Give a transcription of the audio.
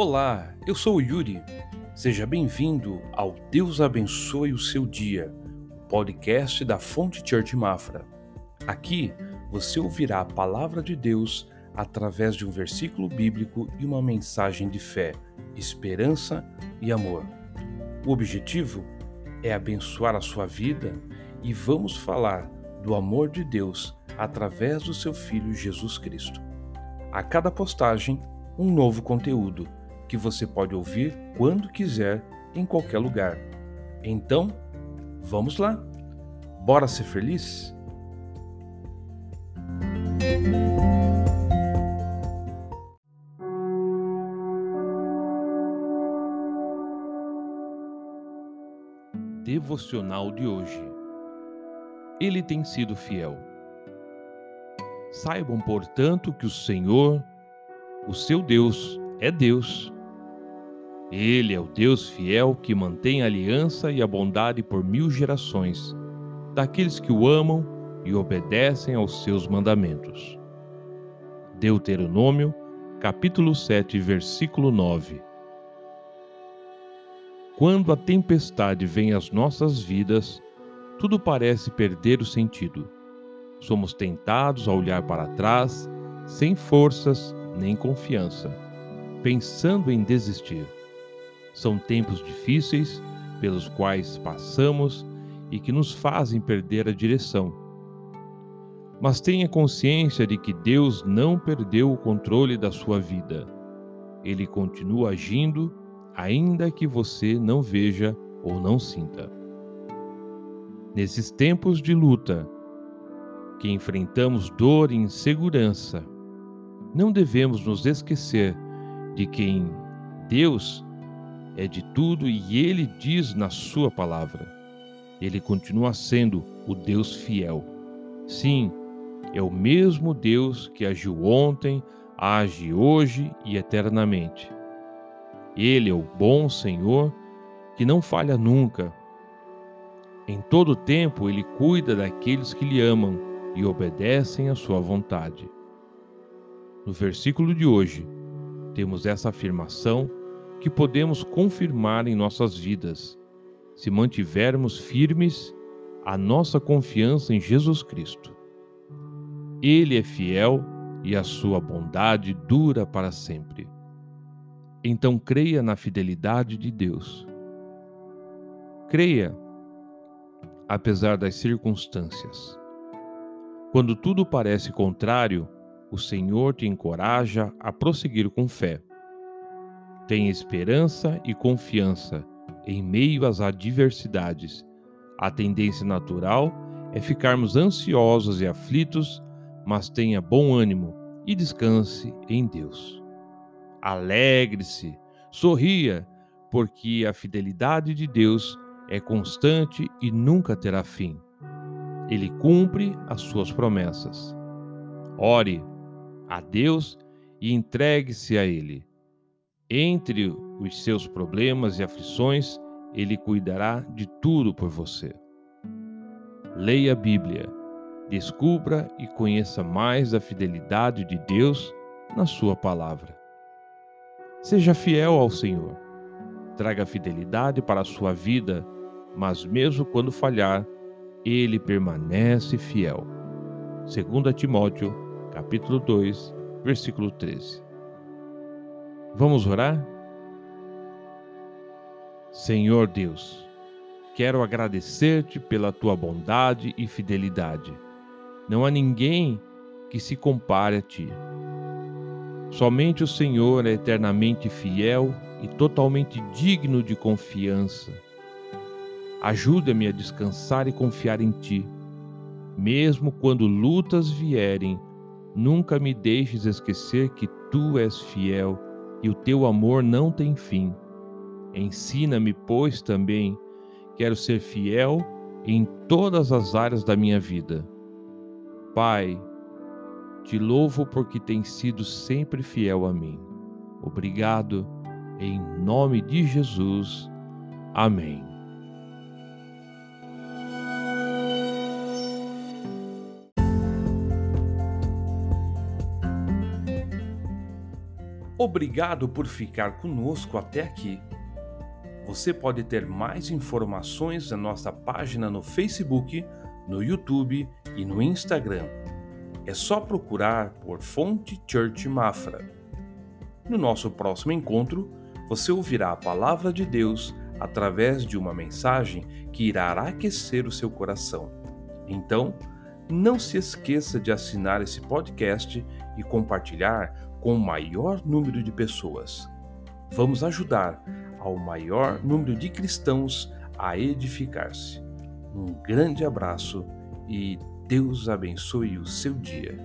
Olá, eu sou o Yuri. Seja bem-vindo ao Deus Abençoe o Seu Dia, o podcast da Fonte Church Mafra. Aqui você ouvirá a palavra de Deus através de um versículo bíblico e uma mensagem de fé, esperança e amor. O objetivo é abençoar a sua vida e vamos falar do amor de Deus através do seu Filho Jesus Cristo. A cada postagem, um novo conteúdo que você pode ouvir quando quiser, em qualquer lugar. Então, vamos lá! Bora ser feliz? Devocional de hoje. Ele tem sido fiel. Saibam, portanto, que o Senhor, o seu Deus, é Deus ele é o Deus fiel que mantém a aliança e a bondade por mil gerações, daqueles que o amam e obedecem aos seus mandamentos. Deuteronômio, capítulo 7, versículo 9. Quando a tempestade vem às nossas vidas, tudo parece perder o sentido. Somos tentados a olhar para trás, sem forças nem confiança, pensando em desistir. São tempos difíceis pelos quais passamos e que nos fazem perder a direção. Mas tenha consciência de que Deus não perdeu o controle da sua vida. Ele continua agindo, ainda que você não veja ou não sinta. Nesses tempos de luta, que enfrentamos dor e insegurança, não devemos nos esquecer de que em Deus é de tudo e ele diz na sua palavra. Ele continua sendo o Deus fiel. Sim, é o mesmo Deus que agiu ontem, age hoje e eternamente. Ele é o bom Senhor que não falha nunca. Em todo tempo ele cuida daqueles que lhe amam e obedecem à sua vontade. No versículo de hoje, temos essa afirmação que podemos confirmar em nossas vidas, se mantivermos firmes a nossa confiança em Jesus Cristo. Ele é fiel e a sua bondade dura para sempre. Então creia na fidelidade de Deus. Creia, apesar das circunstâncias. Quando tudo parece contrário, o Senhor te encoraja a prosseguir com fé tem esperança e confiança em meio às adversidades. A tendência natural é ficarmos ansiosos e aflitos, mas tenha bom ânimo e descanse em Deus. Alegre-se, sorria, porque a fidelidade de Deus é constante e nunca terá fim. Ele cumpre as suas promessas. Ore a Deus e entregue-se a Ele. Entre os seus problemas e aflições, Ele cuidará de tudo por você. Leia a Bíblia, descubra e conheça mais a fidelidade de Deus na Sua palavra. Seja fiel ao Senhor. Traga fidelidade para a sua vida, mas mesmo quando falhar, ele permanece fiel. 2 Timóteo, capítulo 2, versículo 13. Vamos orar? Senhor Deus, quero agradecer-te pela tua bondade e fidelidade. Não há ninguém que se compare a ti. Somente o Senhor é eternamente fiel e totalmente digno de confiança. Ajuda-me a descansar e confiar em ti. Mesmo quando lutas vierem, nunca me deixes esquecer que tu és fiel e o teu amor não tem fim. Ensina-me, pois, também, quero ser fiel em todas as áreas da minha vida. Pai, te louvo porque tens sido sempre fiel a mim. Obrigado, em nome de Jesus. Amém. Obrigado por ficar conosco até aqui. Você pode ter mais informações na nossa página no Facebook, no YouTube e no Instagram. É só procurar por Fonte Church Mafra. No nosso próximo encontro, você ouvirá a palavra de Deus através de uma mensagem que irá aquecer o seu coração. Então, não se esqueça de assinar esse podcast e compartilhar com o maior número de pessoas. Vamos ajudar ao maior número de cristãos a edificar-se. Um grande abraço e Deus abençoe o seu dia.